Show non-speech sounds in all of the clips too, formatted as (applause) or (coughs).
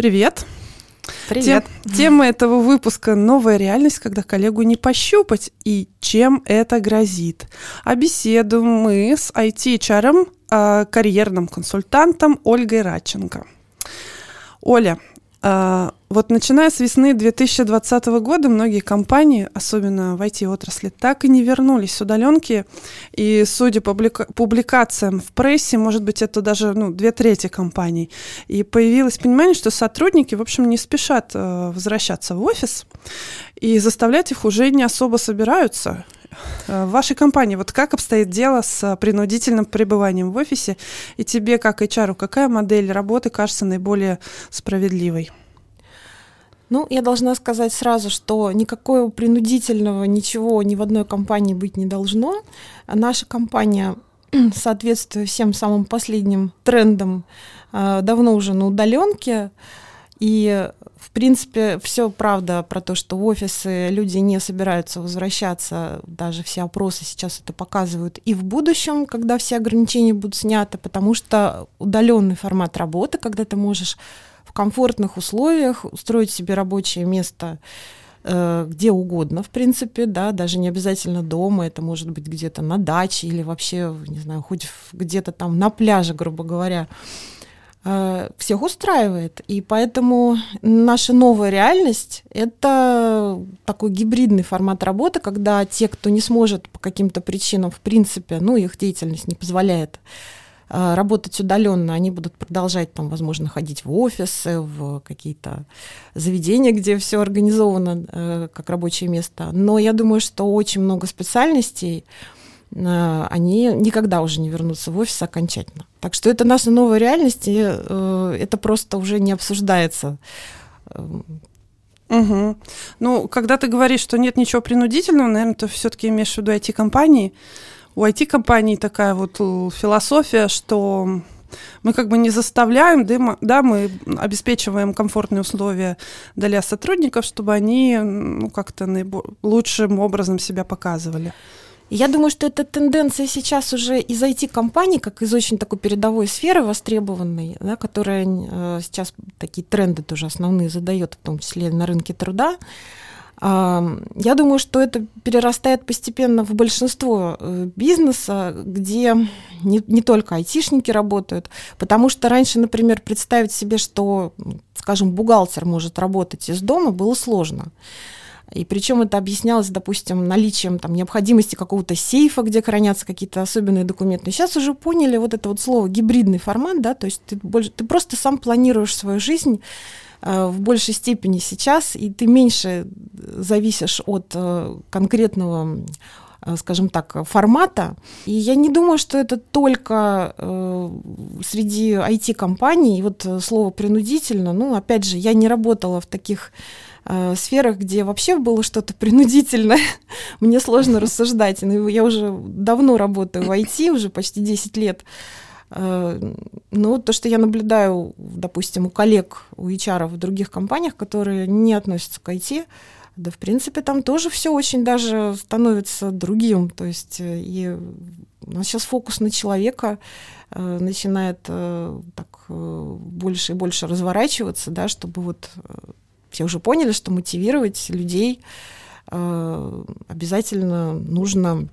Привет. Привет. Тем, тема этого выпуска «Новая реальность, когда коллегу не пощупать» и чем это грозит. А беседуем мы с IT-чаром, э, карьерным консультантом Ольгой Радченко. Оля, а, вот начиная с весны 2020 года многие компании, особенно в IT-отрасли, так и не вернулись с удаленки. И судя по публикациям в прессе, может быть, это даже ну, две трети компаний. И появилось понимание, что сотрудники, в общем, не спешат э, возвращаться в офис. И заставлять их уже не особо собираются. Э, в вашей компании вот как обстоит дело с принудительным пребыванием в офисе? И тебе, как HR, какая модель работы кажется наиболее справедливой? Ну, я должна сказать сразу, что никакого принудительного ничего ни в одной компании быть не должно. Наша компания (clears throat) соответствует всем самым последним трендам э, давно уже на удаленке. И, в принципе, все правда про то, что в офисы люди не собираются возвращаться. Даже все опросы сейчас это показывают и в будущем, когда все ограничения будут сняты, потому что удаленный формат работы, когда ты можешь в комфортных условиях устроить себе рабочее место э, где угодно, в принципе, да, даже не обязательно дома, это может быть где-то на даче или вообще, не знаю, хоть где-то там на пляже, грубо говоря, всех устраивает. И поэтому наша новая реальность — это такой гибридный формат работы, когда те, кто не сможет по каким-то причинам, в принципе, ну, их деятельность не позволяет э, работать удаленно, они будут продолжать там, возможно, ходить в офисы, в какие-то заведения, где все организовано э, как рабочее место. Но я думаю, что очень много специальностей, Э, они никогда уже не вернутся в офис окончательно. Так что это наша новая реальность, и э, это просто уже не обсуждается. Угу. Ну, когда ты говоришь, что нет ничего принудительного, наверное, ты все-таки имеешь в виду IT-компании. У IT-компаний такая вот философия, что мы как бы не заставляем, да, мы обеспечиваем комфортные условия для сотрудников, чтобы они ну, как-то лучшим образом себя показывали. Я думаю, что эта тенденция сейчас уже из IT-компаний, как из очень такой передовой сферы востребованной, да, которая э, сейчас такие тренды тоже основные задает, в том числе на рынке труда. Я думаю, что это перерастает постепенно в большинство э, бизнеса, где не, не только айтишники работают, потому что раньше, например, представить себе, что, скажем, бухгалтер может работать из дома, было сложно. И причем это объяснялось, допустим, наличием там, необходимости какого-то сейфа, где хранятся какие-то особенные документы. Сейчас уже поняли вот это вот слово гибридный формат, да, то есть ты, больше, ты просто сам планируешь свою жизнь э, в большей степени сейчас, и ты меньше зависишь от э, конкретного э, скажем так, формата. И я не думаю, что это только э, среди IT-компаний. И вот слово принудительно, ну, опять же, я не работала в таких э, сферах, где вообще было что-то принудительное, (laughs) мне сложно рассуждать. Ну, я уже давно работаю в IT, уже почти 10 лет. Э, ну, то, что я наблюдаю, допустим, у коллег, у HR в других компаниях, которые не относятся к IT, да, в принципе, там тоже все очень даже становится другим. То есть э, и у нас сейчас фокус на человека э, начинает э, так э, больше и больше разворачиваться, да, чтобы вот все уже поняли, что мотивировать людей э, обязательно нужно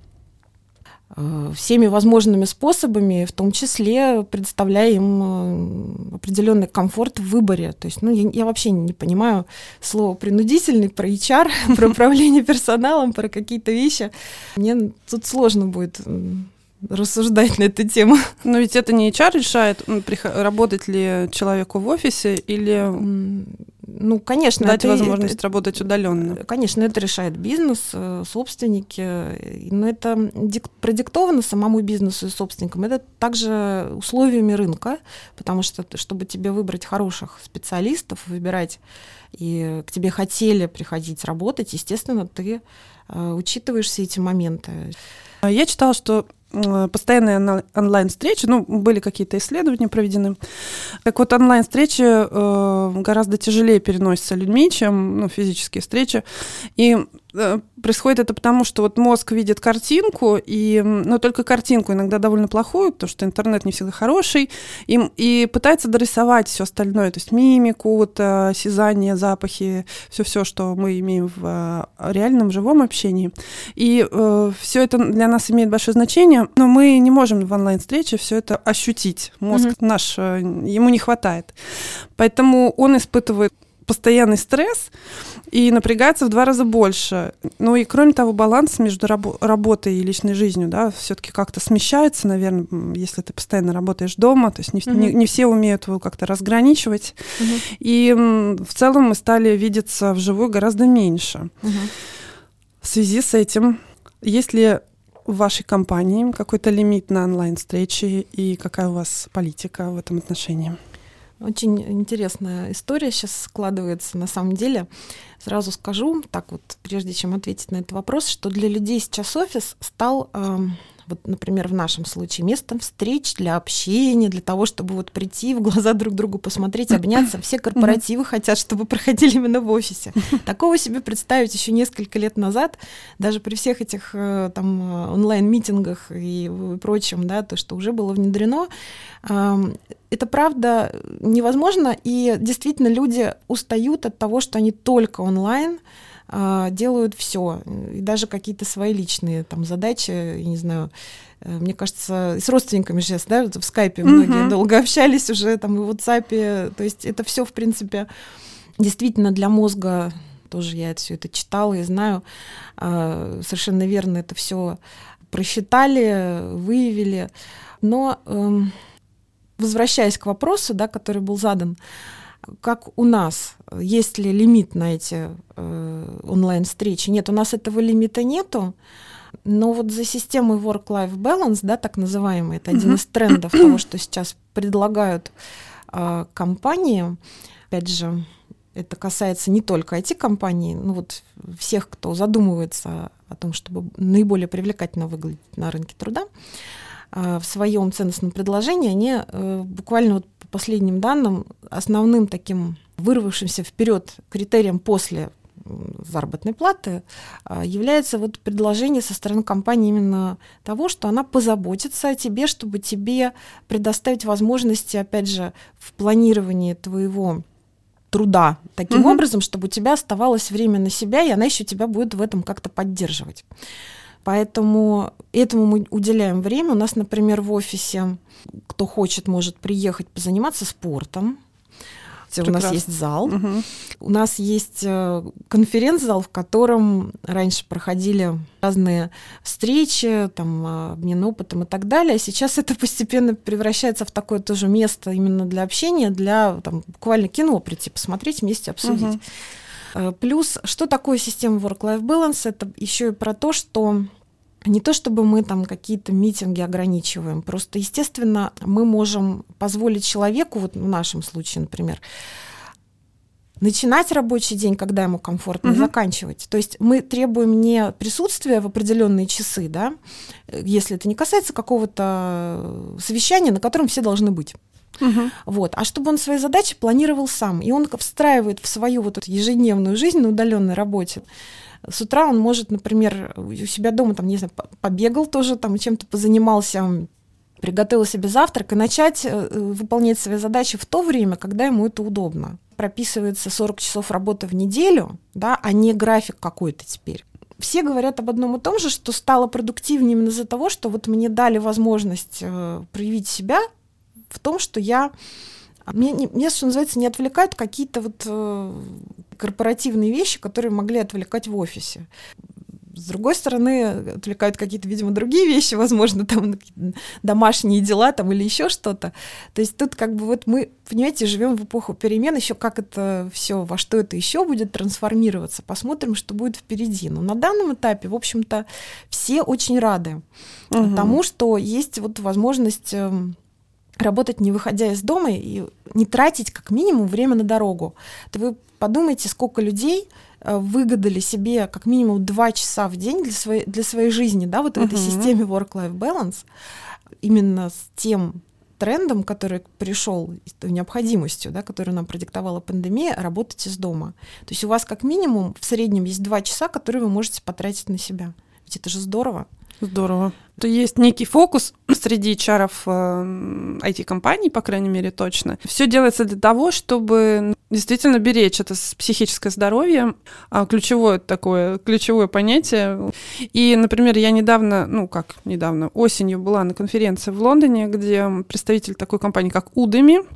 э, всеми возможными способами, в том числе предоставляя им э, определенный комфорт в выборе. То есть, ну, я, я вообще не понимаю слово принудительный про HR, (laughs) про управление персоналом, про какие-то вещи. Мне тут сложно будет рассуждать на эту тему. Но ведь это не HR решает, работать ли человеку в офисе или ну, конечно, дать это, возможность это, работать удаленно. Конечно, это решает бизнес, э, собственники, но это продиктовано самому бизнесу и собственникам. Это также условиями рынка, потому что чтобы тебе выбрать хороших специалистов, выбирать и к тебе хотели приходить работать, естественно, ты э, учитываешь все эти моменты. Я читала, что постоянные онлайн-встречи, ну, были какие-то исследования проведены. Так вот, онлайн-встречи э, гораздо тяжелее переносятся людьми, чем ну, физические встречи. И Э, происходит это потому, что вот мозг видит картинку, и, но только картинку иногда довольно плохую, потому что интернет не всегда хороший, и, и пытается дорисовать все остальное, то есть мимику, вот, э, осязание, запахи, все-все, что мы имеем в э, реальном живом общении. И э, все это для нас имеет большое значение, но мы не можем в онлайн-встрече все это ощутить. Мозг mm-hmm. наш, ему не хватает. Поэтому он испытывает постоянный стресс и напрягается в два раза больше. Ну и кроме того, баланс между рабо- работой и личной жизнью, да, все-таки как-то смещается, наверное, если ты постоянно работаешь дома, то есть не, mm-hmm. не, не все умеют его как-то разграничивать. Mm-hmm. И в целом мы стали видеться вживую гораздо меньше. Mm-hmm. В связи с этим, есть ли в вашей компании какой-то лимит на онлайн-встречи и какая у вас политика в этом отношении? Очень интересная история сейчас складывается. На самом деле, сразу скажу, так вот, прежде чем ответить на этот вопрос, что для людей сейчас офис стал э, вот, например, в нашем случае, местом встреч для общения, для того, чтобы вот прийти в глаза друг другу, посмотреть, обняться. Все корпоративы хотят, чтобы проходили именно в офисе. Такого себе представить еще несколько лет назад, даже при всех этих э, там онлайн-митингах и прочем, да, то, что уже было внедрено, это правда невозможно, и действительно люди устают от того, что они только онлайн, делают все, и даже какие-то свои личные там задачи, я не знаю, э, мне кажется, с родственниками сейчас, да, в скайпе многие uh-huh. долго общались уже, там, и в WhatsApp, то есть это все, в принципе, действительно для мозга, тоже я все это читала и знаю, а, совершенно верно это все просчитали, выявили, но эм, возвращаясь к вопросу, да, который был задан, как у нас, есть ли лимит на эти э, онлайн-встречи? Нет, у нас этого лимита нету. Но вот за системой work-life balance, да, так называемый, это один из трендов того, что сейчас предлагают э, компании. Опять же, это касается не только IT-компаний, ну вот всех, кто задумывается о том, чтобы наиболее привлекательно выглядеть на рынке труда. Э, в своем ценностном предложении они э, буквально вот по последним данным основным таким вырвавшимся вперед критерием после заработной платы э, является вот предложение со стороны компании именно того, что она позаботится о тебе, чтобы тебе предоставить возможности, опять же, в планировании твоего труда таким угу. образом, чтобы у тебя оставалось время на себя, и она еще тебя будет в этом как-то поддерживать. Поэтому этому мы уделяем время. У нас, например, в офисе, кто хочет, может приехать позаниматься спортом. Прекрасно. У нас есть зал. Угу. У нас есть конференц-зал, в котором раньше проходили разные встречи, там, э, обмен опытом и так далее. Сейчас это постепенно превращается в такое тоже место именно для общения, для там, буквально кино прийти, посмотреть, вместе обсудить. Угу. Плюс, что такое система Work-Life Balance? Это еще и про то, что не то чтобы мы там какие-то митинги ограничиваем, просто, естественно, мы можем позволить человеку, вот в нашем случае, например, начинать рабочий день, когда ему комфортно, угу. заканчивать. То есть мы требуем не присутствия в определенные часы, да, если это не касается какого-то совещания, на котором все должны быть. Угу. Вот. А чтобы он свои задачи планировал сам. И он встраивает в свою вот эту ежедневную жизнь на удаленной работе с утра он может, например, у себя дома, там, не знаю, побегал тоже, там, чем-то позанимался, приготовил себе завтрак и начать э, выполнять свои задачи в то время, когда ему это удобно. Прописывается 40 часов работы в неделю, да, а не график какой-то теперь. Все говорят об одном и том же, что стало продуктивнее именно из-за того, что вот мне дали возможность э, проявить себя в том, что я меня, меня, что называется, не отвлекают какие-то вот э, корпоративные вещи, которые могли отвлекать в офисе. С другой стороны, отвлекают какие-то, видимо, другие вещи, возможно, там домашние дела там, или еще что-то. То есть тут как бы вот мы, понимаете, живем в эпоху перемен, еще как это все, во что это еще будет трансформироваться. Посмотрим, что будет впереди. Но на данном этапе, в общем-то, все очень рады угу. тому, что есть вот возможность эм, работать не выходя из дома и не тратить как минимум время на дорогу. То вы подумайте, сколько людей э, выгадали себе как минимум два часа в день для своей, для своей жизни, да, вот в uh-huh. этой системе work-life balance, именно с тем трендом, который пришел, необходимостью, да, которую нам продиктовала пандемия, работать из дома. То есть у вас как минимум в среднем есть два часа, которые вы можете потратить на себя. Ведь это же здорово. Здорово. То есть некий фокус (clears throat) среди чаров IT-компаний, по крайней мере, точно. Все делается для того, чтобы действительно беречь это психическое здоровье, а, ключевое такое, ключевое понятие. И, например, я недавно, ну как недавно, осенью была на конференции в Лондоне, где представитель такой компании, как Udemy,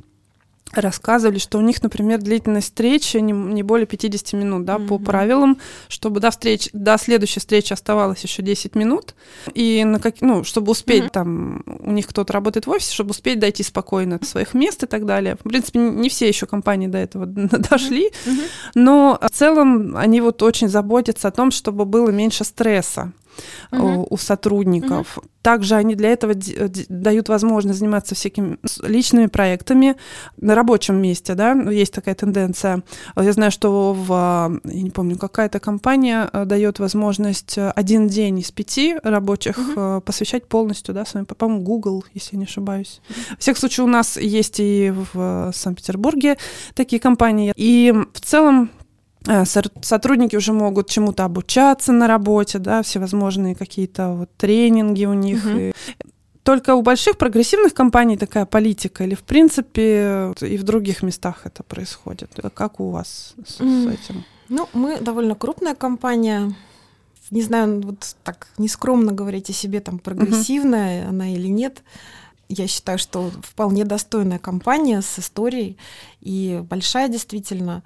рассказывали, что у них, например, длительность встречи не, не более 50 минут, да, mm-hmm. по правилам, чтобы до встреч, до следующей встречи оставалось еще 10 минут, и на как, ну, чтобы успеть, mm-hmm. там, у них кто-то работает в офисе, чтобы успеть дойти спокойно до своих мест и так далее. В принципе, не все еще компании до этого дошли, mm-hmm. но в целом они вот очень заботятся о том, чтобы было меньше стресса угу. у сотрудников. Угу. Также они для этого дают возможность заниматься всякими личными проектами на рабочем месте, да, ну, есть такая тенденция. Я знаю, что в, я не помню, какая-то компания э, дает возможность э, один день из пяти рабочих угу. посвящать полностью, да, своим, по-моему, Google, если я не ошибаюсь. Угу. В всех случаях у нас есть и в Санкт-Петербурге такие компании. И в целом Э, сотрудники уже могут чему-то обучаться на работе, да, всевозможные какие-то вот тренинги у них. Угу. И только у больших прогрессивных компаний такая политика, или в принципе и в других местах это происходит? Как у вас с, с этим? Ну, мы довольно крупная компания. Не знаю, вот так нескромно говорить о себе, там, прогрессивная uh она или нет. Я считаю, что вполне достойная компания с историей и большая действительно.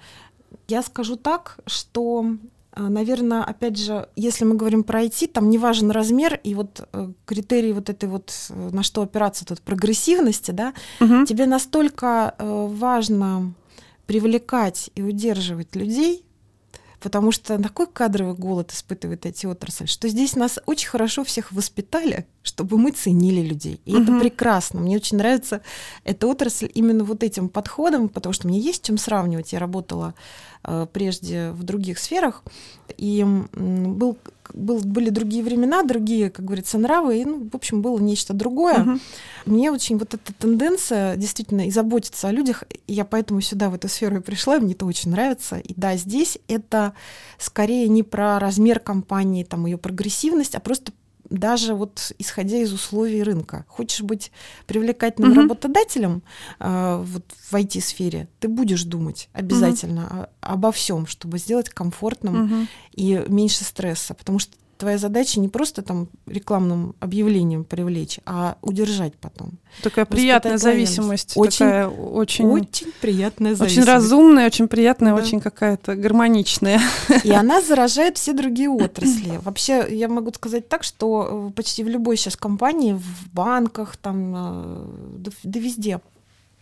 Я скажу так, что э, Наверное, опять же, если мы говорим про IT, там не важен размер и вот э, критерий вот этой вот, э, на что опираться тут, прогрессивности, да, угу. тебе настолько важно привлекать и удерживать людей, потому что такой кадровый голод испытывает эти отрасли, что здесь нас очень хорошо всех воспитали, чтобы мы ценили людей. И угу. это прекрасно. Мне очень нравится эта отрасль именно вот этим подходом, потому что мне есть чем сравнивать. Я работала Э, прежде в других сферах. И был, был, были другие времена, другие, как говорится, нравы, и, ну, в общем, было нечто другое. Угу. Мне очень вот эта тенденция действительно и заботиться о людях, и я поэтому сюда, в эту сферу и пришла, и мне это очень нравится. И да, здесь это скорее не про размер компании, там, ее прогрессивность, а просто даже вот исходя из условий рынка. Хочешь быть привлекательным угу. работодателем э, вот в IT-сфере, ты будешь думать обязательно угу. обо всем, чтобы сделать комфортным угу. и меньше стресса, потому что твоя задача не просто там рекламным объявлением привлечь, а удержать потом. Такая приятная зависимость. Очень, такая очень, очень приятная зависимость. Очень разумная, очень приятная, да. очень какая-то гармоничная. И она (laughs) заражает все другие отрасли. (laughs) Вообще, я могу сказать так, что почти в любой сейчас компании, в банках, там, э, да, да везде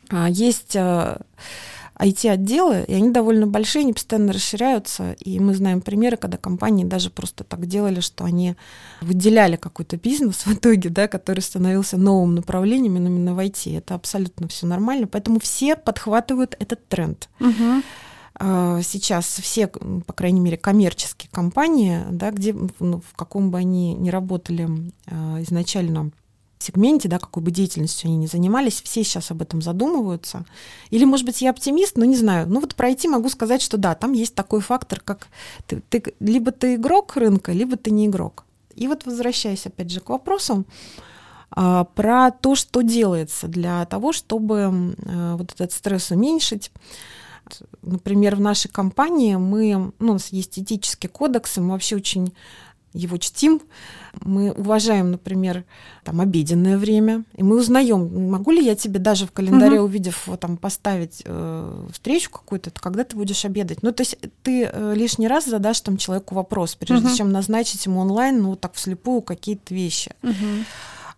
а, есть э, IT-отделы, и они довольно большие, они постоянно расширяются, и мы знаем примеры, когда компании даже просто так делали, что они выделяли какой-то бизнес в итоге, да, который становился новым направлением именно в IT. Это абсолютно все нормально, поэтому все подхватывают этот тренд. Угу сейчас все, по крайней мере, коммерческие компании, да, где ну, в каком бы они ни работали а, изначально сегменте, да, какой бы деятельностью они ни занимались, все сейчас об этом задумываются. Или, может быть, я оптимист, но не знаю. Ну вот пройти могу сказать, что да, там есть такой фактор, как ты, ты, либо ты игрок рынка, либо ты не игрок. И вот возвращаясь опять же к вопросу а, про то, что делается для того, чтобы а, вот этот стресс уменьшить. Например, в нашей компании мы, ну, у нас есть этический кодекс, и мы вообще очень его чтим. Мы уважаем, например, там обеденное время, и мы узнаем, могу ли я тебе даже в календаре, угу. увидев, вот, там поставить э, встречу какую-то, когда ты будешь обедать. Ну, то есть ты э, лишний раз задашь там человеку вопрос, прежде угу. чем назначить ему онлайн, ну, так вслепую какие-то вещи. Угу.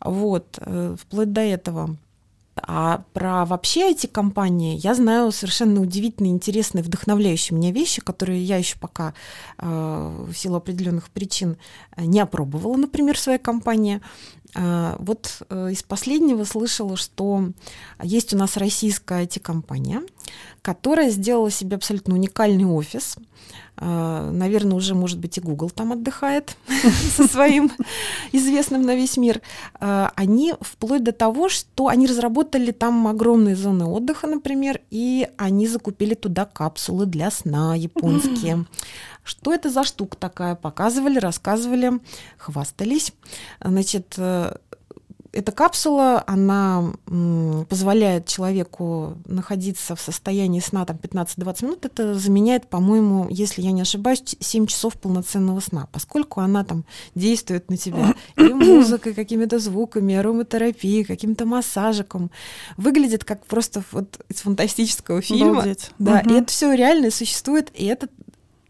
Вот, э, вплоть до этого. А про вообще эти компании я знаю совершенно удивительные, интересные, вдохновляющие меня вещи, которые я еще пока э, в силу определенных причин э, не опробовала, например, в своей компании. Э, вот э, из последнего слышала, что есть у нас российская IT-компания, которая сделала себе абсолютно уникальный офис. А, Наверное, уже, может быть, и Google там отдыхает (laughs) со своим известным на весь мир. А, они вплоть до того, что они разработали там огромные зоны отдыха, например, и они закупили туда капсулы для сна японские. Что это за штука такая? Показывали, рассказывали, хвастались. Значит, э, эта капсула, она позволяет человеку находиться в состоянии сна там 15-20 минут. Это заменяет, по-моему, если я не ошибаюсь, 7 часов полноценного сна, поскольку она там действует на тебя (coughs) и музыкой, какими-то звуками, ароматерапией, каким-то массажиком. Выглядит как просто вот из фантастического фильма. Обалдеть. Да, Мгм. и это все реально существует, и это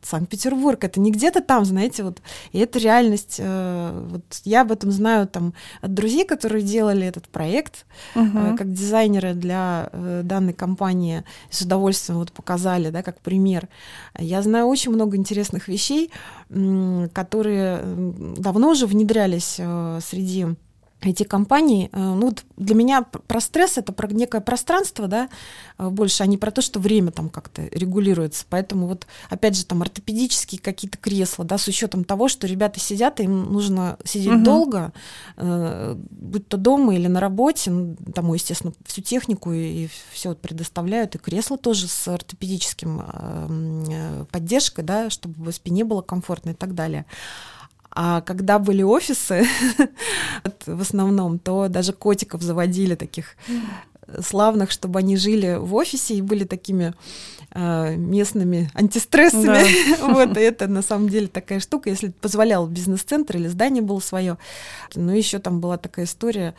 Санкт-Петербург, это не где-то там, знаете, вот, и это реальность. э, Вот я об этом знаю там от друзей, которые делали этот проект, Мгм. э, как дизайнеры для э, данной компании с удовольствием вот показали, да, как пример. Я знаю очень много интересных вещей, м, которые давно уже внедрялись э, среди эти компании, э, ну вот для меня про стресс это про некое пространство, да, э, больше, а не про то, что время там как-то регулируется. Поэтому вот, опять же, там ортопедические какие-то кресла, да, с учетом того, что ребята сидят, и им нужно сидеть Мгм. долго, э, будь то дома или на работе, ну, тому, естественно, всю технику и все предоставляют, и кресла тоже с ортопедическим поддержкой, да, чтобы спине было комфортно и так далее. А когда были офисы, (laughs) вот в основном, то даже котиков заводили таких э, славных, чтобы они жили в офисе и были такими э, местными антистрессами. (laughs) Вот, и это на самом деле такая штука, если позволял бизнес-центр или здание было свое. Ну, еще там была такая история,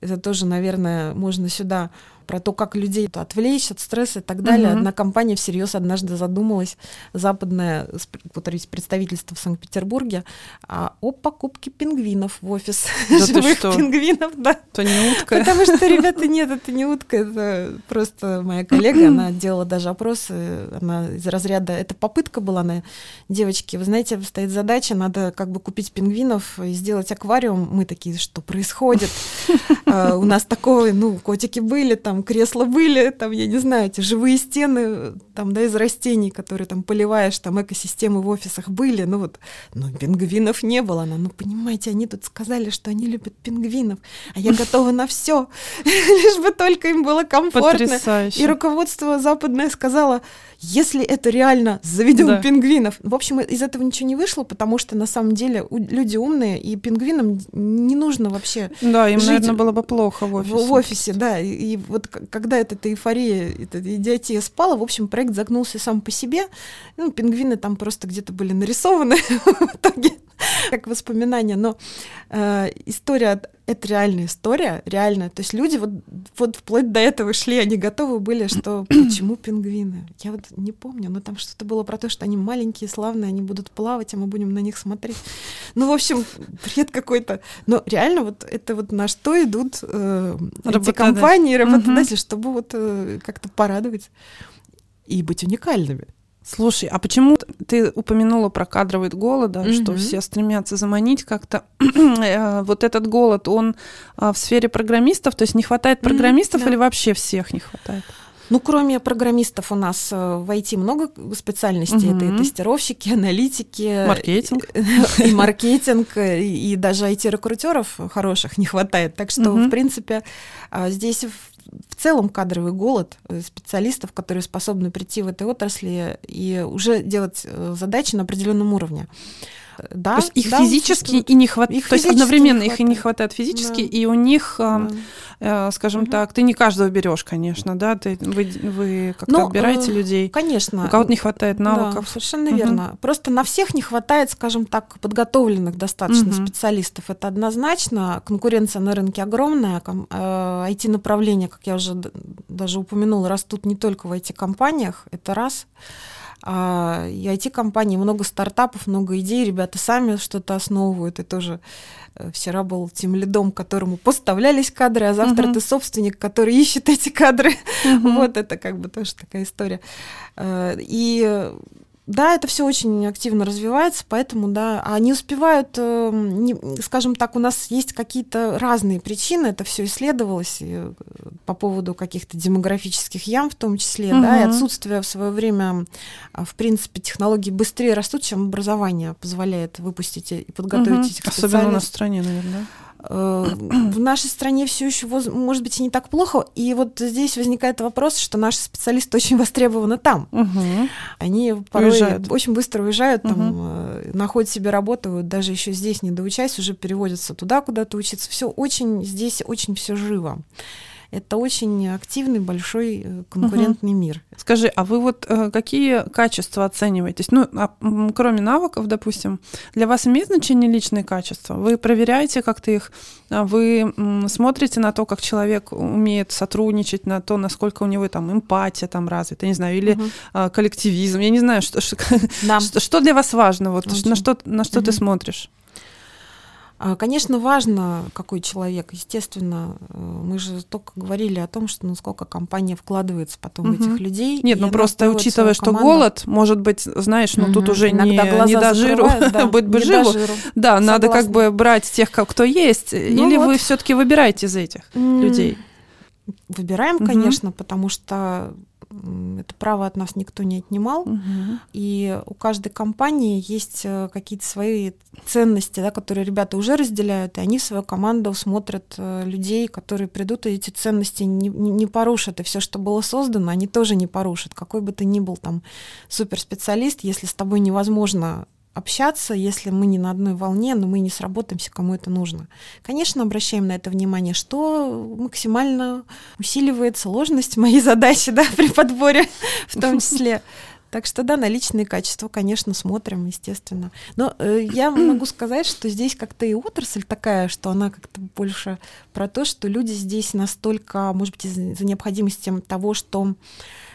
это тоже, наверное, можно сюда про то, как людей отвлечь от стресса и так далее. Мгм. Одна компания всерьез однажды задумалась, западное повторюсь, представительство в Санкт-Петербурге, а, о покупке пингвинов в офис. Да Живых что? пингвинов, да. Это не утка. Потому что, ребята, нет, это не утка, это просто моя коллега, она делала даже опросы, она из разряда, это попытка была на девочки, вы знаете, стоит задача, надо как бы купить пингвинов и сделать аквариум. Мы такие, что происходит? (laughs) А, У нас такого, ну, котики были, там кресла были, там, я не знаю, эти живые стены, там, да, из растений, которые там поливаешь, там экосистемы в офисах были, ну вот, но пингвинов не было. Она, ну, понимаете, они тут сказали, что они любят пингвинов, а я готова на все, (laughs) лишь бы только им было комфортно. И руководство западное сказало, если это реально, заведем Да. пингвинов. В общем, из этого ничего не вышло, потому что на самом деле люди умные, и пингвинам не нужно вообще Да, им, жить наверное, было бы плохо в офисе. в офисе, да. И, и вот когда эта, эта эйфория, эта идиотия спала, в общем, проект загнулся сам по себе. Ну, пингвины там просто где-то были нарисованы (laughs) в итоге, (laughs) как воспоминания. Но э, история, это реальная история, реальная. То есть люди вот, вот вплоть до этого шли, они готовы были, что (clears throat) почему пингвины? Я вот не помню, но там что-то было про то, что они маленькие, славные, они будут плавать, а мы будем на них смотреть. Ну, в общем, бред какой-то. Но реально вот это вот на что идут э, эти компании, работодатели, чтобы вот э, как-то порадовать и быть уникальными. Слушай, а почему ты упомянула про кадровый голод, да, что Мгм. все стремятся заманить как-то (clears throat) э, вот этот голод, он а, в сфере программистов, то есть не хватает программистов да. или вообще всех не хватает? Ну, кроме программистов у нас э, в IT много специальностей. Это Мгм. и тестировщики, аналитики. (laughs) (laughs) Маркетинг. И маркетинг, и, даже IT-рекрутеров хороших не хватает. Так что, Мгм. в принципе, а, здесь в, целом кадровый голод э, специалистов, которые способны прийти в этой отрасли и уже делать э, задачи на определенном уровне. Э, Да, то есть их да, физически и не хватает, то есть одновременно их и не хватает. физически, Да. и у них, а, Да. э, скажем Мгм. так, ты не каждого берешь, конечно, да, ты, вы, вы как-то Ну, отбираете э, людей, Конечно. у кого-то не хватает Да, навыков. совершенно Мгм. верно. Просто на всех не хватает, скажем так, подготовленных достаточно Мгм. специалистов. Это однозначно. Конкуренция на рынке огромная. Ком- э, IT-направления, как я уже даже упомянула, растут не только в IT-компаниях. Это раз. А, и IT-компании, много стартапов, много идей. Ребята сами что-то основывают. И тоже э, вчера был тем лидом, которому поставлялись кадры, а завтра Мгм. ты собственник, который ищет эти кадры. Мгм. (laughs) Вот это как бы тоже такая история. Э, И да, это все очень активно развивается, поэтому, да, они успевают, э, не, скажем так, у нас есть какие-то разные причины, это все исследовалось и, по поводу каких-то демографических ям в том числе, угу. да, и отсутствие в свое время, в принципе, технологий быстрее растут, чем образование позволяет выпустить и подготовить угу. этих специалистов. Особенно у нас в стране, наверное, Э, в нашей стране все еще, может быть, и не так плохо. И вот здесь возникает вопрос, что наши специалисты очень востребованы там. Угу. Они порой уезжают. очень быстро уезжают, там, э, находят себе работу, даже еще здесь не доучаясь, уже переводятся туда, куда-то учиться. Все очень здесь очень все живо это очень активный, большой э, конкурентный угу. мир. Скажи, а вы вот э, какие качества оцениваете? Ну, а, кроме навыков, допустим, для вас имеет значение личные качества? Вы проверяете как-то их? А вы смотрите на то, как человек умеет сотрудничать, на то, насколько у него там эмпатия там развита, не знаю, или угу. коллективизм? Я не знаю, что, да. что, что для вас важно? Вот, на что, на что угу. ты смотришь? А, конечно, важно, какой человек. Естественно, э, мы же только говорили о том, что насколько компания вкладывается потом угу. в этих людей. Нет, ну просто учитывая, что голод, может быть, знаешь, ну угу. тут уже не, не до жиру, (laughs) да, быть бы живу. Да, Согласна. надо как бы брать тех, кто есть. Ну или вот. вы все-таки выбираете из этих людей? Выбираем, угу. конечно, потому что это право от нас никто не отнимал. Угу. И у каждой компании есть э, какие-то свои ценности, да, которые ребята уже разделяют, и они в свою команду смотрят э, людей, которые придут и эти ценности не, не, не порушат. И все, что было создано, они тоже не порушат. Какой бы ты ни был там суперспециалист, если с тобой невозможно общаться, если мы не на одной волне, но мы не сработаемся, кому это нужно. Конечно, обращаем на это внимание, что максимально усиливает сложность моей задачи да, при подборе (laughs) в том числе. Так что да, на личные качества, конечно, смотрим, естественно. Но э, я могу сказать, что здесь как-то и отрасль такая, что она как-то больше про то, что люди здесь настолько, может быть, из-за необходимости того, что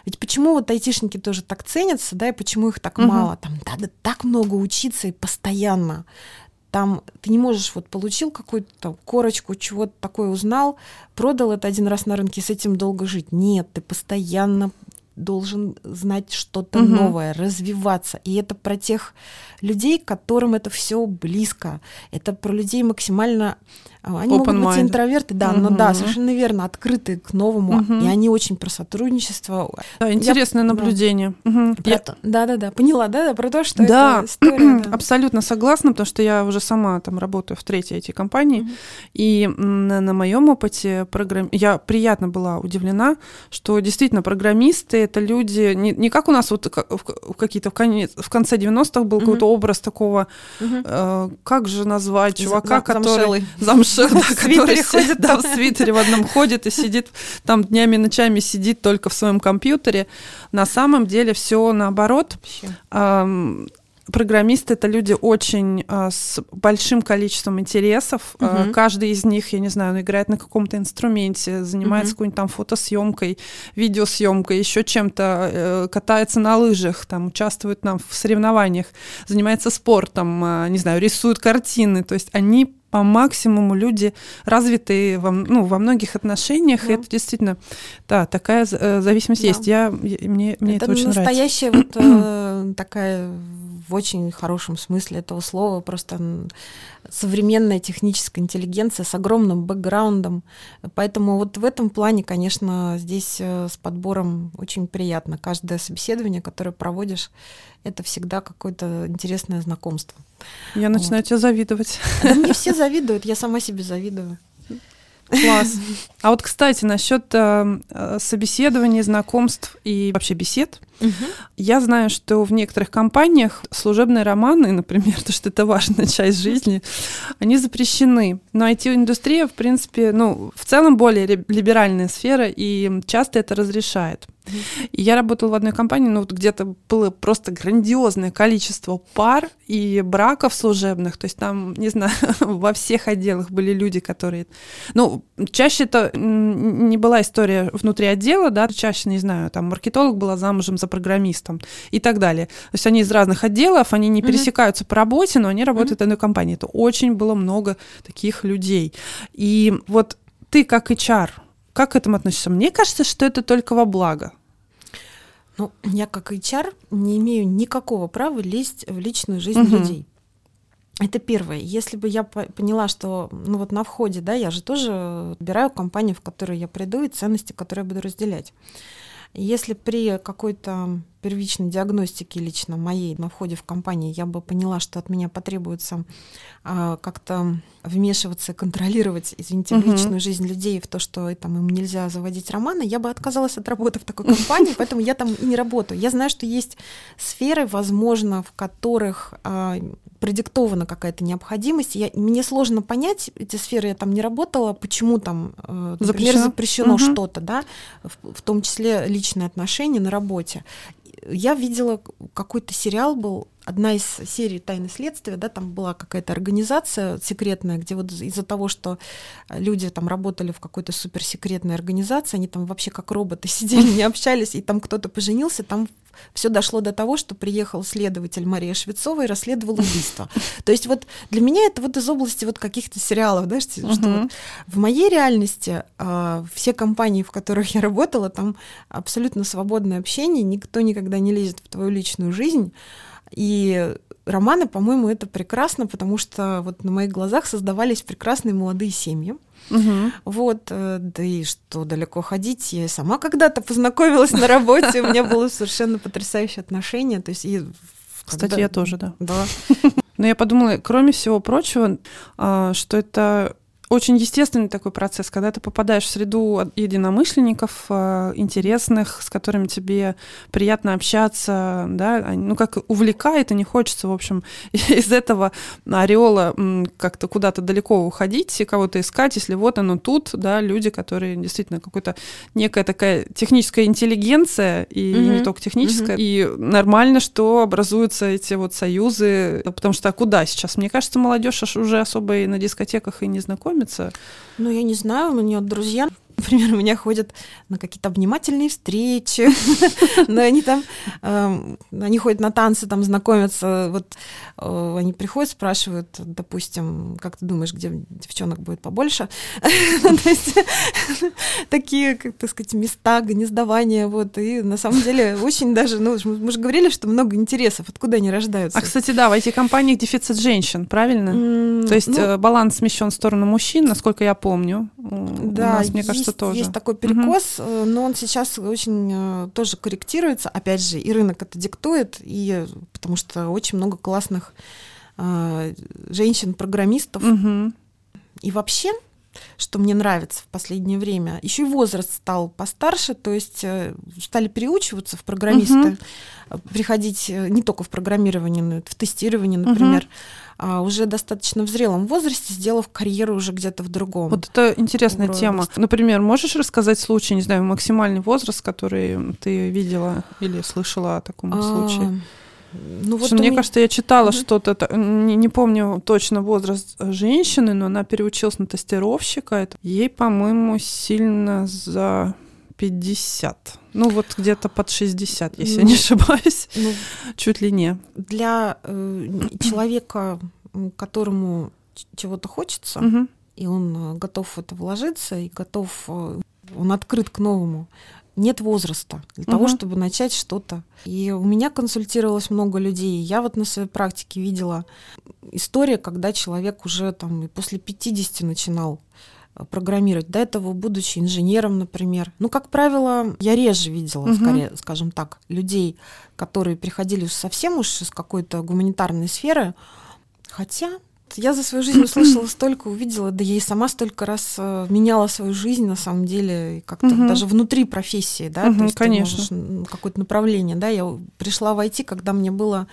ведь почему вот айтишники тоже так ценятся, да, и почему их так угу. мало? Там надо так много учиться и постоянно. Там ты не можешь, вот получил какую-то корочку, чего-то такое узнал, продал это один раз на рынке, с этим долго жить. Нет, ты постоянно должен знать что-то угу. новое, развиваться. И это про тех людей, которым это все близко. Это про людей максимально они Open могут быть интроверты, да, угу. но да, совершенно верно, открыты к новому, угу. и они очень про сотрудничество. Да, интересное Я, наблюдение. Да. Угу. Я... да, да, да, поняла, да, да, про то, что да. это история. (clears throat) Да. Абсолютно согласна, потому что я уже сама там работаю в третьей эти компании, угу. и на, на моем опыте программ... я приятно была удивлена, что действительно программисты это люди не, не как у нас вот в какие-то в, конец, в конце 90-х был угу. какой-то образ такого, угу. э, как же назвать чувака, За, который (laughs) замшелый Шер, да, который ходит, да, в свитере в одном ходит и сидит там днями и ночами сидит только в своем компьютере. На самом деле все наоборот. Программисты это люди очень э, с большим количеством интересов. Угу. Э, каждый из них, я не знаю, он играет на каком-то инструменте, занимается угу. какой-нибудь там фотосъемкой, видеосъемкой, еще чем-то, э, катается на лыжах, там участвует там в соревнованиях, занимается спортом, э, не знаю, рисует картины. То есть они по максимуму люди развитые во, ну, во многих отношениях, да. и это действительно, да, такая э, зависимость да. есть. Я, мне, мне это, это очень нравится. настоящая (clears throat) вот э, такая в очень хорошем смысле этого слова, просто современная техническая интеллигенция с огромным бэкграундом. Поэтому вот в этом плане, конечно, здесь э, с подбором очень приятно. Каждое собеседование, которое проводишь, это всегда какое-то интересное знакомство. Я начинаю вот. тебя завидовать. Да мне (laughs) все завидуют, я сама себе завидую. Класс. А вот, кстати, насчет э, собеседований, знакомств и вообще бесед. Угу. Я знаю, что в некоторых компаниях служебные романы, (laughs) например, то, что это важная часть жизни, они запрещены. Но IT-индустрия, в принципе, ну, в целом более либеральная сфера, и часто это разрешает. И я работала в одной компании, ну, вот где-то было просто грандиозное количество пар и браков служебных. То есть там, не знаю, (laughs) во всех отделах были люди, которые... Ну, чаще это не была история внутри отдела, да, чаще, не знаю, там маркетолог была замужем за программистом и так далее. То есть они из разных отделов, они не пересекаются mm-hmm. по работе, но они работают mm-hmm. в одной компании. Это очень было много таких людей. И вот ты как HR, как к этому относишься? Мне кажется, что это только во благо. Ну, я как HR не имею никакого права лезть в личную жизнь угу. людей. Это первое. Если бы я поняла, что ну вот на входе, да, я же тоже выбираю компанию, в которую я приду, и ценности, которые я буду разделять. Если при какой-то первичной диагностике лично моей на входе в компанию я бы поняла, что от меня потребуется а, как-то вмешиваться, контролировать, извините, в личную жизнь людей, в то, что там им нельзя заводить романы, я бы отказалась от работы в такой компании, поэтому я там и не работаю. Я знаю, что есть сферы, возможно, в которых а, продиктована какая-то необходимость. Я, мне сложно понять, эти сферы я там не работала, почему там, э, например, запрещено, запрещено угу. что-то, да, в, в том числе личные отношения на работе. Я видела какой-то сериал был, одна из серий «Тайны следствия», да, там была какая-то организация секретная, где вот из-за того, что люди там работали в какой-то суперсекретной организации, они там вообще как роботы (laughs) сидели, не общались, и там кто-то поженился, там все дошло до того, что приехал следователь Мария Швецова и расследовал убийство. (laughs) То есть вот для меня это вот из области вот каких-то сериалов, да, что, uh-huh. что вот в моей реальности э, все компании, в которых я работала, там абсолютно свободное общение, никто никогда не лезет в твою личную жизнь, и романы, по-моему, это прекрасно, потому что вот на моих глазах создавались прекрасные молодые семьи. Угу. Вот, э, да и что далеко ходить. Я сама когда-то познакомилась на работе, у меня было совершенно потрясающее отношение. То есть и кстати, я тоже, да. Да. Но я подумала, кроме всего прочего, а, что это очень естественный такой процесс, когда ты попадаешь в среду единомышленников, э, интересных, с которыми тебе приятно общаться, да, ну как увлекает, и не хочется, в общем, (laughs) из этого ореола как-то куда-то далеко уходить и кого-то искать, если вот оно тут, да, люди, которые действительно какой-то некая такая техническая интеллигенция, и mm-hmm. не только техническая, mm-hmm. и нормально, что образуются эти вот союзы, потому что а куда сейчас? Мне кажется, молодежь уже особо и на дискотеках и не знакомится, знакомиться? Ну, я не знаю, у меня друзья Например, у меня ходят на какие-то обнимательные встречи, (laughs) но они там, эм, они ходят на танцы, там знакомятся, вот э, они приходят, спрашивают, допустим, как ты думаешь, где девчонок будет побольше? (laughs) (laughs) Такие, как так сказать, места гнездования, вот, и на самом деле очень даже, ну, мы же говорили, что много интересов, откуда они рождаются. А, кстати, да, в этих компаниях дефицит женщин, правильно? То есть ну э, баланс смещен в сторону мужчин, насколько я помню. Да, мне кажется, есть, тоже. Есть такой перекос, угу. но он сейчас очень э, тоже корректируется. Опять же, и рынок это диктует, и потому что очень много классных э, женщин-программистов. Угу. И вообще, что мне нравится в последнее время, еще и возраст стал постарше, то есть э, стали переучиваться в программисты, угу. приходить не только в программирование, но и в тестирование, например. Угу а, уже достаточно в зрелом возрасте, сделав карьеру уже где-то в другом. Вот это интересная тема. Например, можешь рассказать случай, не знаю, максимальный возраст, который ты видела или слышала о таком а, случае? Ну, вот мне меня... кажется, я читала mm-hmm. что-то, не, не помню точно возраст женщины, но она переучилась на тестировщика. Это ей, по-моему, сильно за 50. Ну, вот где-то под 60, если ну, я не ошибаюсь. Ну, Чуть ли не. Для э, человека, которому чего-то хочется, угу. и он э, готов в это вложиться, и готов, э, он открыт к новому, нет возраста для угу. того, чтобы начать что-то. И у меня консультировалось много людей. Я вот на своей практике видела историю, когда человек уже там и после 50 начинал программировать. До этого, будучи инженером, например. Ну, как правило, я реже видела, угу. скорее, скажем так, людей, которые приходили совсем уж из какой-то гуманитарной сферы. Хотя я за свою жизнь (clears throat) услышала столько, увидела, да я и сама столько раз э, меняла свою жизнь, на самом деле, как-то угу. даже внутри профессии, да, угу, то есть конечно. какое-то направление, да, я пришла в IT, когда мне было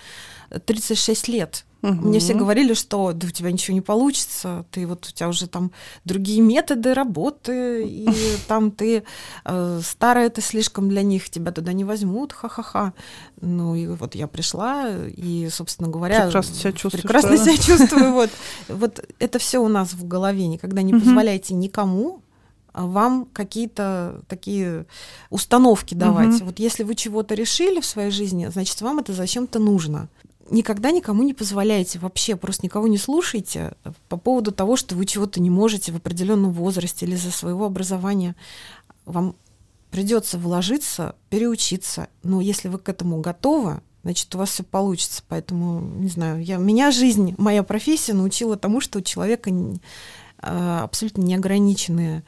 36 лет, Угу. Мне все говорили, что да у тебя ничего не получится, ты вот у тебя уже там другие методы работы, и (laughs) там ты э, старая, ты слишком для них, тебя туда не возьмут, ха-ха-ха. Ну и вот я пришла, и, собственно говоря, прекрасно себя чувствую. Прекрасно себя чувствую. Вот, (laughs) вот это все у нас в голове. Никогда не позволяйте никому вам какие-то такие установки давать. Угу. Вот если вы чего-то решили в своей жизни, значит, вам это зачем-то нужно никогда никому не позволяйте вообще, просто никого не слушайте по поводу того, что вы чего-то не можете в определенном возрасте или за своего образования. Вам придется вложиться, переучиться. Но если вы к этому готовы, значит, у вас все получится. Поэтому, не знаю, я, меня жизнь, моя профессия научила тому, что у человека а, абсолютно неограниченные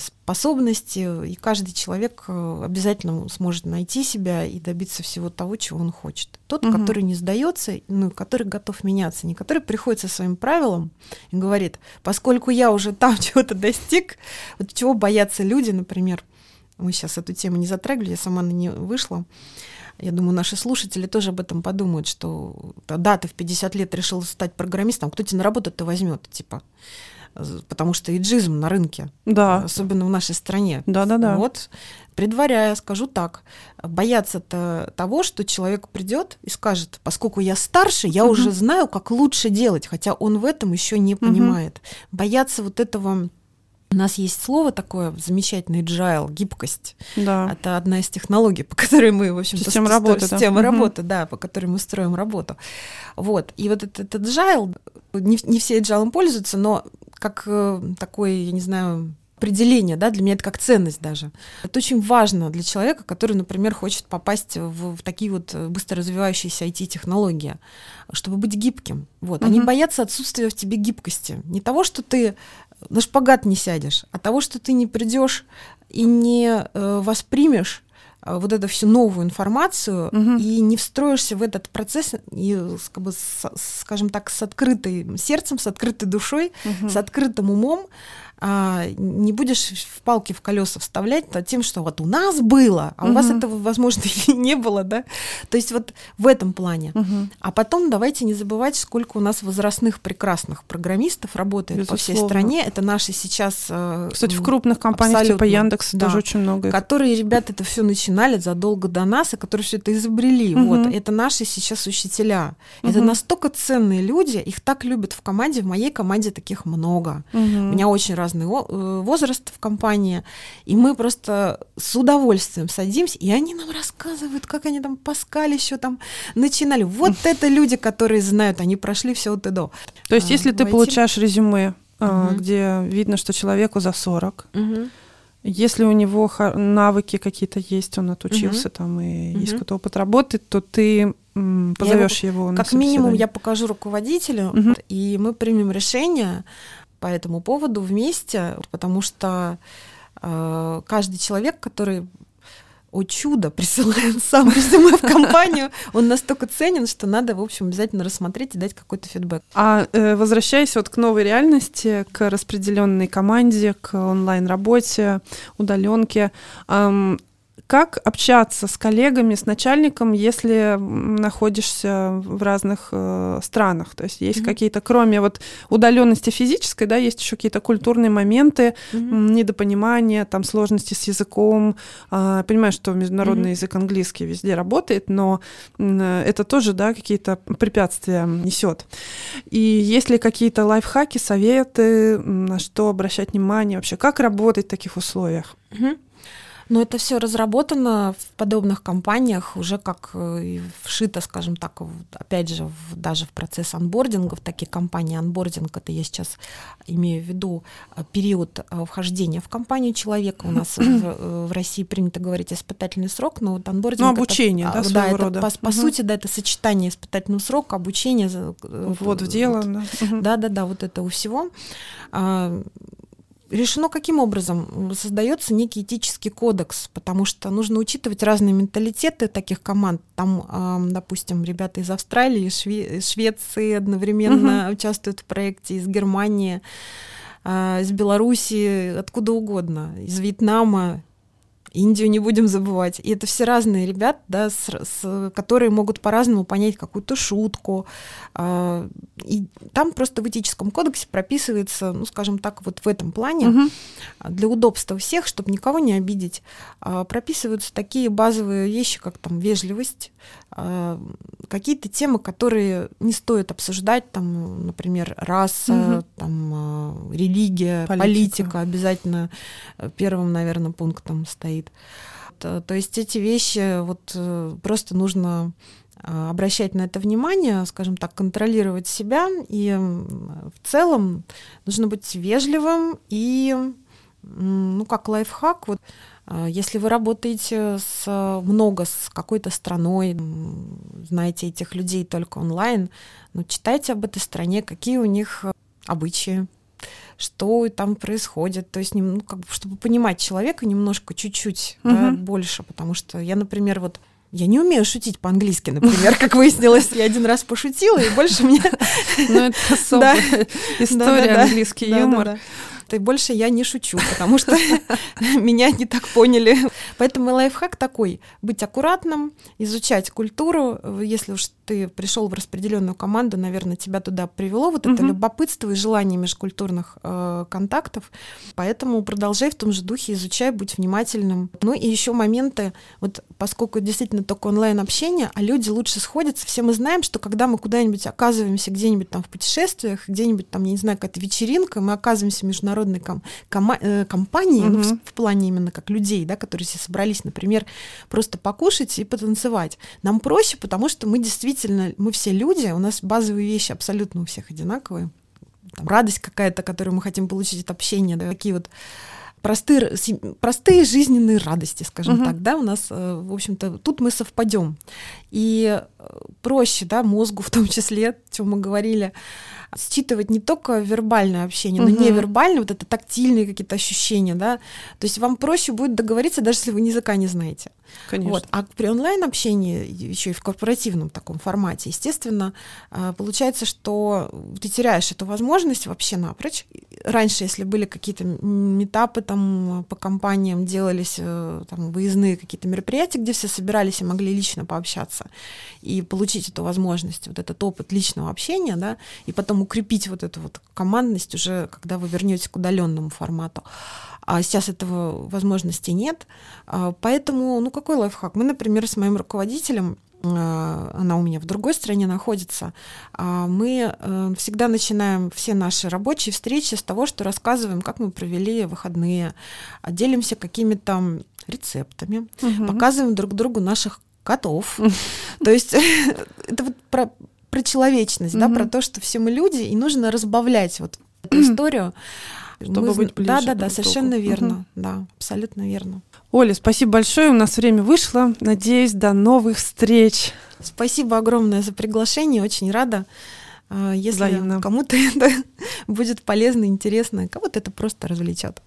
способности, и каждый человек э, обязательно сможет найти себя и добиться всего того, чего он хочет. Тот, угу. который не сдается, ну, который готов меняться, не который приходит со своим правилом и говорит, поскольку я уже там (laughs) чего-то достиг, вот чего боятся люди, например, мы сейчас эту тему не затрагивали, я сама на нее вышла. Я думаю, наши слушатели тоже об этом подумают, что да, ты в 50 лет решил стать программистом, кто тебя на работу-то возьмет, типа потому что иджизм на рынке, да. особенно в нашей стране. Да-да-да. Вот, предваряя, скажу так, бояться-то того, что человек придет и скажет, поскольку я старше, я угу. уже знаю, как лучше делать, хотя он в этом еще не понимает. Угу. Бояться вот этого у нас есть слово такое замечательное agile, гибкость. Да. Это одна из технологий, по которой мы, в общем система работы, система да. работы, да, по которой мы строим работу. Вот. И вот этот, этот agile, не, не все agile пользуются, но как э, такой, я не знаю, определение, да, для меня это как ценность даже. Это очень важно для человека, который, например, хочет попасть в, в такие вот быстро развивающиеся IT-технологии, чтобы быть гибким. Вот. Угу. Они боятся отсутствия в тебе гибкости. Не того, что ты на шпагат не сядешь, а того, что ты не придешь и не э, воспримешь э, вот эту всю новую информацию угу. и не встроишься в этот процесс и, как бы, с, скажем так, с открытым сердцем, с открытой душой, угу. с открытым умом, а, не будешь в палки в колеса вставлять то тем, что вот у нас было, а угу. у вас этого, возможно, (laughs) и не было, да. То есть вот в этом плане. Угу. А потом давайте не забывать, сколько у нас возрастных прекрасных программистов работает Безусловно. по всей стране. Это наши сейчас... Э, Кстати, в крупных компаниях типа Яндекс да, тоже очень много. Которые ребята это все начинали задолго до нас, и которые все это изобрели. Угу. Вот это наши сейчас учителя. Угу. Это настолько ценные люди, их так любят в команде. В моей команде таких много. Угу. У меня очень раз разный э, возраст в компании, и мы просто с удовольствием садимся, и они нам рассказывают, как они там Паскаль еще там начинали. Вот это люди, которые знают, они прошли все вот и до. То есть, если ты получаешь резюме, угу. где видно, что человеку за 40, угу. Если у него навыки какие-то есть, он отучился угу. там и угу. есть какой-то опыт работы, то ты позовешь его, его на Как минимум я покажу руководителю, угу. и мы примем решение по этому поводу вместе, потому что э, каждый человек, который о чудо, присылает (laughs) сам резюме в компанию, он настолько ценен, что надо, в общем, обязательно рассмотреть и дать какой-то фидбэк. А э, возвращаясь вот к новой реальности, к распределенной команде, к онлайн-работе, удаленке, эм, как общаться с коллегами, с начальником, если находишься в разных э, странах? То есть есть mm-hmm. какие-то, кроме вот удаленности физической, да, есть еще какие-то культурные моменты, mm-hmm. недопонимания, там сложности с языком. Э, понимаю, что международный mm-hmm. язык английский везде работает, но э, это тоже, да, какие-то препятствия несет. И есть ли какие-то лайфхаки, советы, на что обращать внимание вообще, как работать в таких условиях? Mm-hmm. Но это все разработано в подобных компаниях уже как э, вшито, скажем так, опять же, в, даже в процесс анбординга, в такие компании анбординг, это я сейчас имею в виду э, период э, вхождения в компанию человека. У нас в, в России принято говорить испытательный срок, но вот анбординг... Ну, обучение, это, да, да, это, рода. По, по угу. сути, да, это сочетание испытательного срока, обучения. Вот в дело, вот, да. Да-да-да, вот это у всего а, решено каким образом? Создается некий этический кодекс, потому что нужно учитывать разные менталитеты таких команд. Там, допустим, ребята из Австралии, Шве- Швеции одновременно угу. участвуют в проекте, из Германии, а, из Белоруссии, откуда угодно, из Вьетнама, Индию не будем забывать. И это все разные ребят, да, с, с, которые могут по-разному понять какую-то шутку. Э, и там просто в этическом кодексе прописывается, ну, скажем так, вот в этом плане, угу. для удобства всех, чтобы никого не обидеть, э, прописываются такие базовые вещи, как там вежливость, э, какие-то темы, которые не стоит обсуждать, там, например, раса, угу. там, э, религия, политика. политика обязательно первым, наверное, пунктом стоит стоит. То есть эти вещи вот э, просто нужно э, обращать на это внимание, скажем так, контролировать себя. И в целом нужно быть вежливым и, ну, как лайфхак, вот если вы работаете с, много с какой-то страной, знаете этих людей только онлайн, ну, читайте об этой стране, какие у них обычаи, что там происходит, то есть, ну, как бы, чтобы понимать человека немножко, чуть-чуть угу. да, больше, потому что я, например, вот я не умею шутить по-английски, например, как выяснилось. Я один раз пошутила, и больше мне... (laughs) Ну, это (laughs) особая история, английский юмор и больше я не шучу, потому что (laughs) меня не так поняли. Поэтому лайфхак такой: быть аккуратным, изучать культуру. Если уж ты пришел в распределенную команду, наверное, тебя туда привело вот это любопытство и желание межкультурных э, контактов. Поэтому продолжай в том же духе, изучай, будь внимательным. Ну и еще моменты, вот поскольку действительно только онлайн-общение, а люди лучше сходятся, все мы знаем, что когда мы куда-нибудь оказываемся где-нибудь там в путешествиях, где-нибудь там, я не знаю, какая-то вечеринка, мы оказываемся в международной ком- ком- э, компании, угу. ну, в, в плане именно как людей, да, которые все собрались, например, просто покушать и потанцевать. Нам проще, потому что мы действительно, мы все люди, у нас базовые вещи абсолютно у всех одинаковые. Там, радость какая-то, которую мы хотим получить от общения, да, такие вот простые, простые жизненные радости, скажем угу. так, да, у нас, э, в общем-то, тут мы совпадем. И э, проще, да, мозгу в том числе, о чем мы говорили, считывать не только вербальное общение, но угу. невербальное, вот это тактильные какие-то ощущения, да. То есть вам проще будет договориться, даже если вы языка не знаете. Конечно. Вот. А при онлайн-общении, еще и в корпоративном таком формате, естественно, а, получается, что ты теряешь эту возможность вообще напрочь. Раньше, если были какие-то метапы там по компаниям, делались э, там, выездные какие-то мероприятия, где все собирались и могли лично пообщаться и получить эту возможность, вот этот опыт личного общения, да, и потом укрепить вот эту вот командность уже, когда вы вернетесь к удаленному формату. А сейчас этого возможности нет. А, поэтому, ну, какой лайфхак? Мы, например, с моим руководителем а, она у меня в другой стране находится, а, мы э, всегда начинаем все наши рабочие встречи с того, что рассказываем, как мы провели выходные, делимся какими-то рецептами, угу. показываем друг другу наших котов. (laughs) То есть (laughs) это вот про, про человечность, да, про то, что все мы люди, и нужно разбавлять вот эту историю чтобы мы... быть ближе. Да, да, да, совершенно верно. Угу. Да, абсолютно верно. Оля, спасибо большое. У нас время вышло. Надеюсь, до новых встреч. Спасибо огромное за приглашение. Очень рада. А, если кому-то (laughs) это будет полезно, интересно, кого-то это просто развлечет.